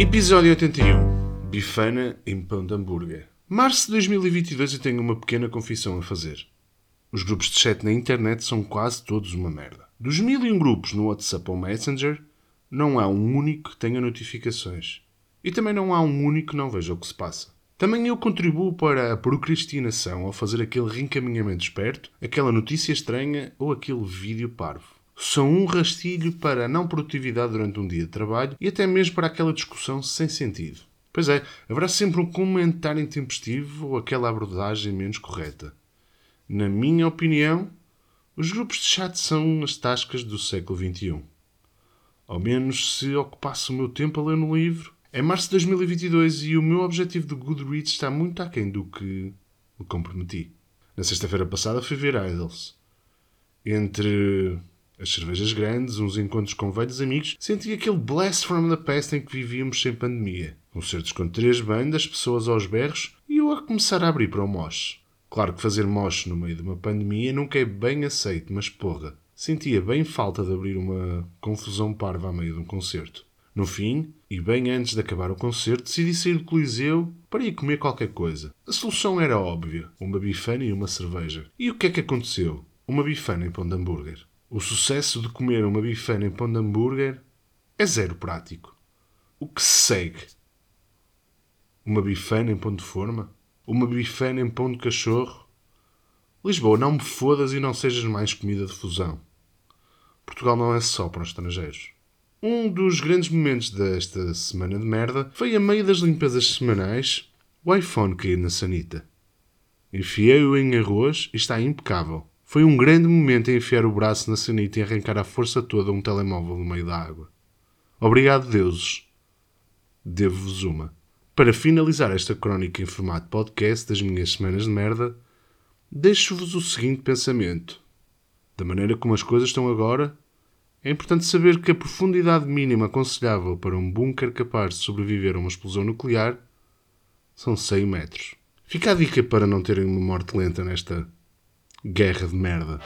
Episódio 81. Bifana em pão de hambúrguer. Março de 2022 eu tenho uma pequena confissão a fazer. Os grupos de chat na internet são quase todos uma merda. Dos mil e um grupos no WhatsApp ou Messenger, não há um único que tenha notificações. E também não há um único que não veja o que se passa. Também eu contribuo para a procrastinação ao fazer aquele reencaminhamento esperto, aquela notícia estranha ou aquele vídeo parvo. São um rastilho para a não produtividade durante um dia de trabalho e até mesmo para aquela discussão sem sentido. Pois é, haverá sempre um comentário intempestivo ou aquela abordagem menos correta. Na minha opinião, os grupos de chat são as tascas do século XXI. Ao menos se ocupasse o meu tempo a ler no livro. É março de 2022 e o meu objetivo do Goodreads está muito aquém do que me comprometi. Na sexta-feira passada fui ver Idols. Entre as cervejas grandes, uns encontros com velhos amigos, senti aquele blast from the past em que vivíamos sem pandemia. Concertos com três bandas, pessoas aos berros e eu a começar a abrir para o mosh. Claro que fazer mosh no meio de uma pandemia nunca é bem aceito, mas porra, sentia bem falta de abrir uma confusão parva a meio de um concerto. No fim, e bem antes de acabar o concerto, decidi sair do Coliseu para ir comer qualquer coisa. A solução era óbvia: uma bifana e uma cerveja. E o que é que aconteceu? Uma bifana em pão de hambúrguer. O sucesso de comer uma bifana em pão de hambúrguer é zero prático. O que se segue? Uma bifana em pão de forma? Uma bifana em pão de cachorro? Lisboa, não me fodas e não sejas mais comida de fusão. Portugal não é só para os estrangeiros. Um dos grandes momentos desta semana de merda foi a meio das limpezas semanais o iPhone cair na sanita. Enfiei-o em arroz e está impecável. Foi um grande momento enfiar o braço na sanita e arrancar à força toda um telemóvel no meio da água. Obrigado, deuses. Devo-vos uma. Para finalizar esta crónica em formato podcast das minhas semanas de merda, deixo-vos o seguinte pensamento. Da maneira como as coisas estão agora, é importante saber que a profundidade mínima aconselhável para um bunker capaz de sobreviver a uma explosão nuclear são 100 metros. Fica a dica para não terem uma morte lenta nesta guerra de merda.